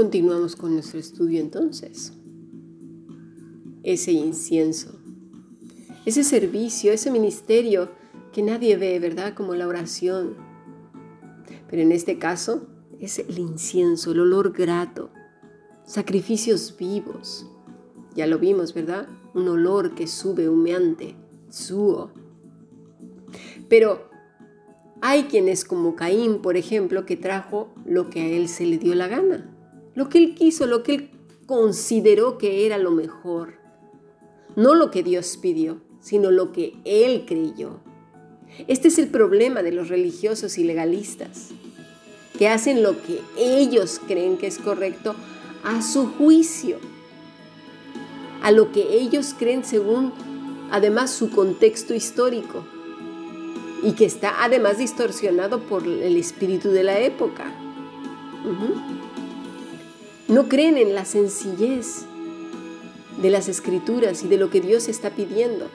Continuamos con nuestro estudio entonces. Ese incienso, ese servicio, ese ministerio que nadie ve, ¿verdad? Como la oración. Pero en este caso es el incienso, el olor grato, sacrificios vivos. Ya lo vimos, ¿verdad? Un olor que sube humeante, suo. Pero hay quienes como Caín, por ejemplo, que trajo lo que a él se le dio la gana, lo que él quiso, lo que él consideró que era lo mejor. No lo que Dios pidió, sino lo que él creyó. Este es el problema de los religiosos y legalistas, que hacen lo que ellos creen que es correcto a su juicio, a lo que ellos creen según además su contexto histórico y que está además distorsionado por el espíritu de la época. No creen en la sencillez de las escrituras y de lo que Dios está pidiendo,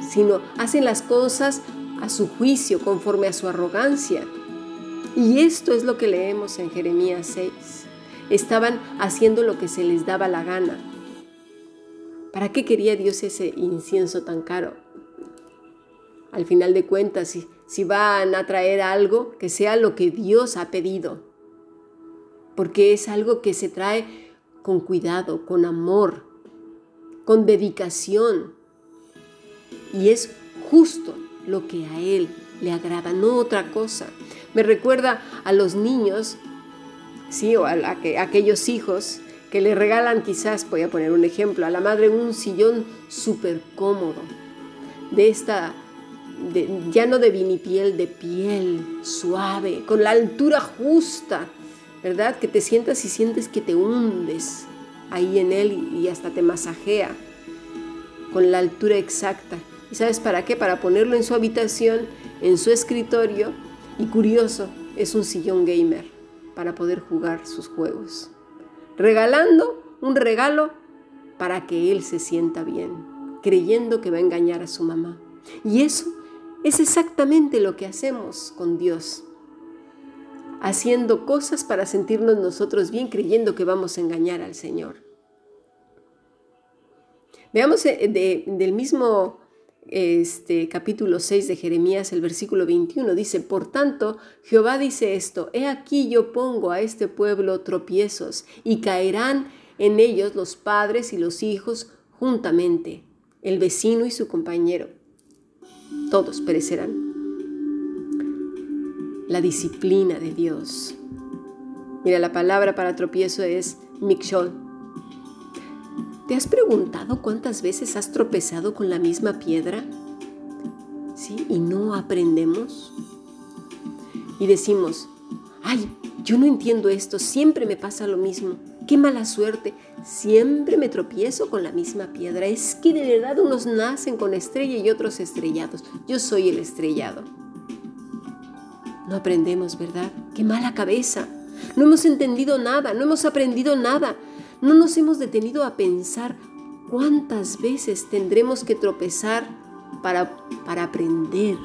sino hacen las cosas a su juicio, conforme a su arrogancia. Y esto es lo que leemos en Jeremías 6. Estaban haciendo lo que se les daba la gana. ¿Para qué quería Dios ese incienso tan caro? Al final de cuentas, si, si van a traer algo, que sea lo que Dios ha pedido. Porque es algo que se trae con cuidado, con amor, con dedicación. Y es justo lo que a Él le agrada, no otra cosa. Me recuerda a los niños, sí, o a, aquellos hijos que le regalan quizás, voy a poner un ejemplo, a la madre un sillón súper cómodo, de esta, ya no de vinipiel, de piel suave, con la altura justa, ¿verdad? Que te sientas y sientes que te hundes ahí en él y hasta te masajea con la altura exacta. ¿Y sabes para qué? Para ponerlo en su habitación, en su escritorio. Y curioso, es un sillón gamer para poder jugar sus juegos. Regalando un regalo para que él se sienta bien, creyendo que va a engañar a su mamá. Y eso es exactamente lo que hacemos con Dios. Haciendo cosas para sentirnos nosotros bien, creyendo que vamos a engañar al Señor. Veamos eh, del mismo este, capítulo 6 de Jeremías, el versículo 21, dice, Por tanto, Jehová dice esto, He aquí yo pongo a este pueblo tropiezos, y caerán en ellos los padres y los hijos juntamente, el vecino y su compañero. Todos perecerán. La disciplina de Dios. Mira, la palabra para tropiezo es mikshol, ¿Te has preguntado cuántas veces has tropezado con la misma piedra? ¿Sí? Y no aprendemos. Y decimos, ay, yo no entiendo esto, siempre me pasa lo mismo. Qué mala suerte, siempre me tropiezo con la misma piedra. Es que de verdad unos nacen con estrella y otros estrellados. Yo soy el estrellado. No aprendemos, ¿verdad? Qué mala cabeza. No hemos entendido nada, no hemos aprendido nada. No nos hemos detenido a pensar cuántas veces tendremos que tropezar para, para aprender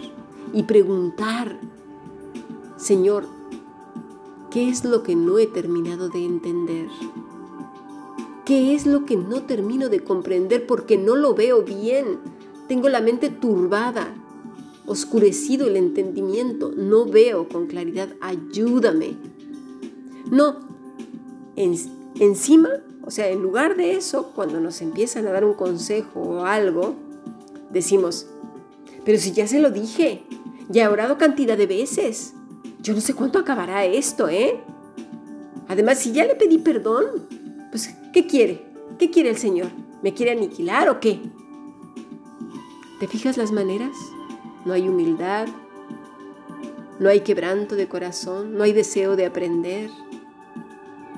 y preguntar, Señor, ¿qué es lo que no he terminado de entender? ¿Qué es lo que no termino de comprender porque no lo veo bien? Tengo la mente turbada, oscurecido el entendimiento, no veo con claridad, ayúdame. No, encima o sea, en lugar de eso, cuando nos empiezan a dar un consejo o algo, decimos, pero si ya se lo dije, ya he orado cantidad de veces, yo no sé cuánto acabará esto, ¿eh? Además, si ya le pedí perdón, pues, ¿qué quiere? ¿Qué quiere el Señor? ¿Me quiere aniquilar o qué? ¿Te fijas las maneras? No hay humildad, no hay quebranto de corazón, no hay deseo de aprender,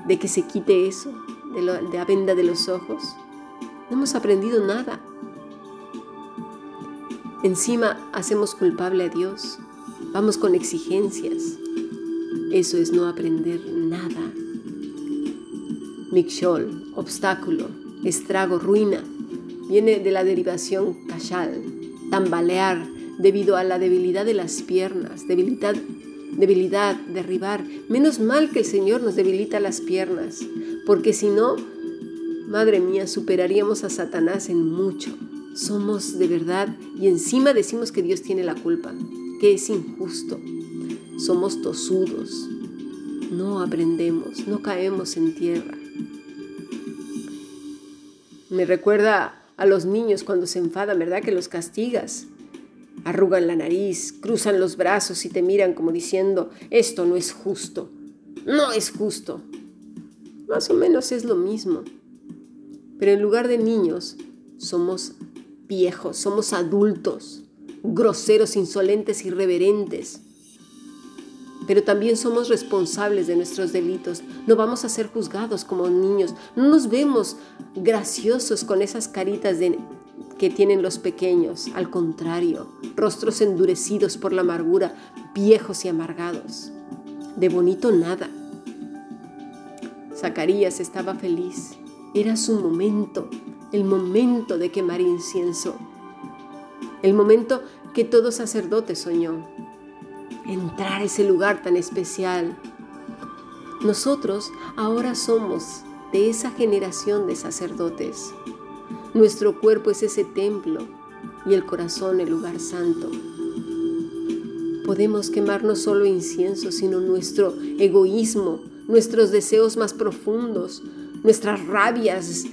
de que se quite eso de, la venda de los ojos. No hemos aprendido nada. Encima hacemos culpable a Dios. Vamos con exigencias. Eso es no aprender nada. Mikshol, obstáculo, estrago, ruina, viene de la derivación kashal, tambalear, debido a la debilidad de las piernas, debilidad debilidad, derribar. Menos mal que el Señor nos debilita las piernas, porque si no, madre mía, superaríamos a Satanás en mucho. Somos de verdad y encima decimos que Dios tiene la culpa, que es injusto. Somos tosudos, no aprendemos, no caemos en tierra. Me recuerda a los niños cuando se enfadan, ¿verdad? Que los castigas arrugan la nariz, cruzan los brazos y te miran como diciendo, esto no es justo, no es justo. Más o menos es lo mismo. Pero en lugar de niños, somos viejos, somos adultos, groseros, insolentes, irreverentes. Pero también somos responsables de nuestros delitos. No vamos a ser juzgados como niños. No nos vemos graciosos con esas caritas de que tienen los pequeños, al contrario, rostros endurecidos por la amargura, viejos y amargados. De bonito nada. Zacarías estaba feliz. Era su momento, el momento de quemar incienso. El momento que todo sacerdote soñó. Entrar a ese lugar tan especial. Nosotros ahora somos de esa generación de sacerdotes. Nuestro cuerpo es ese templo y el corazón el lugar santo. Podemos quemar no solo incienso, sino nuestro egoísmo, nuestros deseos más profundos, nuestras rabias,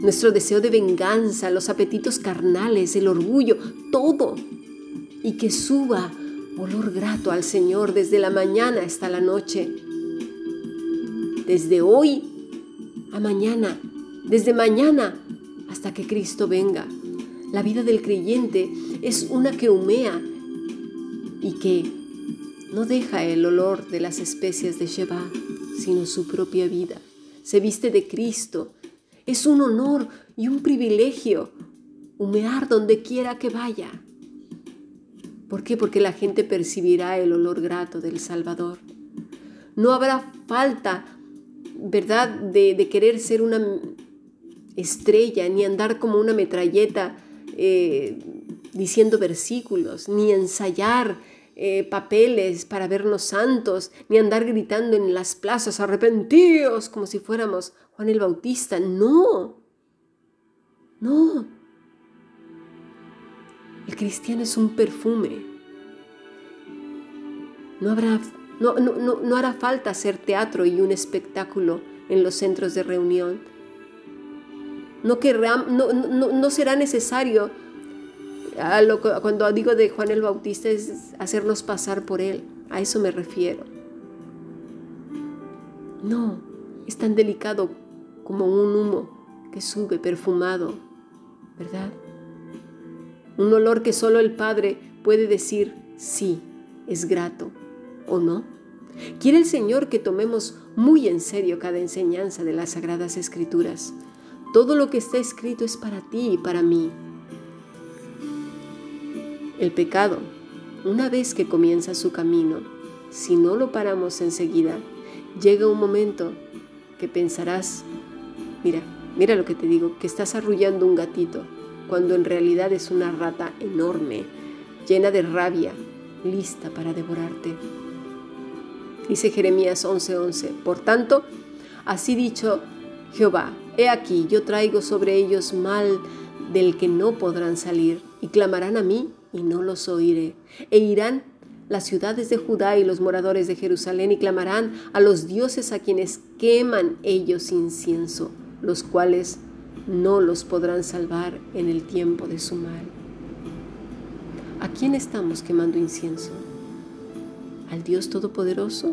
nuestro deseo de venganza, los apetitos carnales, el orgullo, todo. Y que suba olor grato al Señor desde la mañana hasta la noche. Desde hoy a mañana desde mañana hasta que Cristo venga. La vida del creyente es una que humea y que no deja el olor de las especies de Sheba, sino su propia vida. Se viste de Cristo. Es un honor y un privilegio humear donde quiera que vaya. ¿Por qué? Porque la gente percibirá el olor grato del Salvador. No habrá falta, ¿verdad?, de, de querer ser una estrella, ni andar como una metralleta eh, diciendo versículos, ni ensayar eh, papeles para vernos santos, ni andar gritando en las plazas, arrepentidos, como si fuéramos Juan el Bautista. No, no. El cristiano es un perfume. No, habrá, no, no, no hará falta hacer teatro y un espectáculo en los centros de reunión no, será necesario, cuando digo de Juan el Bautista, es hacernos pasar por él. A eso me refiero. No, es tan delicado como un humo que sube perfumado, ¿verdad? Un olor que solo el Padre puede decir sí, es grato o no. Quiere el Señor que tomemos muy en serio cada enseñanza de las Sagradas Escrituras todo lo que está escrito es para ti y para mí. El pecado, una vez que comienza su camino, si no lo paramos enseguida, llega un momento que pensarás, mira, mira lo que te digo, que estás arrullando un gatito, cuando en realidad es una rata enorme, llena de rabia, lista para devorarte. Dice Jeremías 11:11, por tanto, así dicho Jehová, he aquí, yo traigo sobre ellos mal del que no podrán salir, y clamarán a mí, y no los oiré. E irán las ciudades de Judá y los moradores de Jerusalén, y clamarán a los dioses a quienes queman ellos incienso, los cuales no los podrán salvar en el tiempo de su mal. ¿A quién estamos quemando incienso? ¿Al Dios Todopoderoso?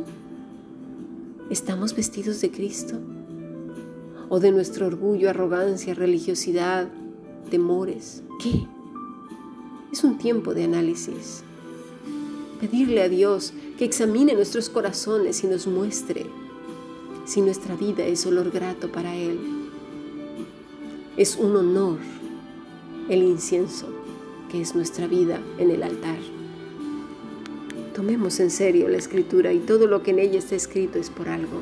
¿Estamos vestidos de Cristo? O de nuestro orgullo, arrogancia, religiosidad, temores. ¿Qué? Es un tiempo de análisis. Pedirle a Dios que examine nuestros corazones y nos muestre si nuestra vida es olor grato para Él. Es un honor el incienso que es nuestra vida en el altar. Tomemos en serio la escritura y todo lo que en ella está escrito es por algo.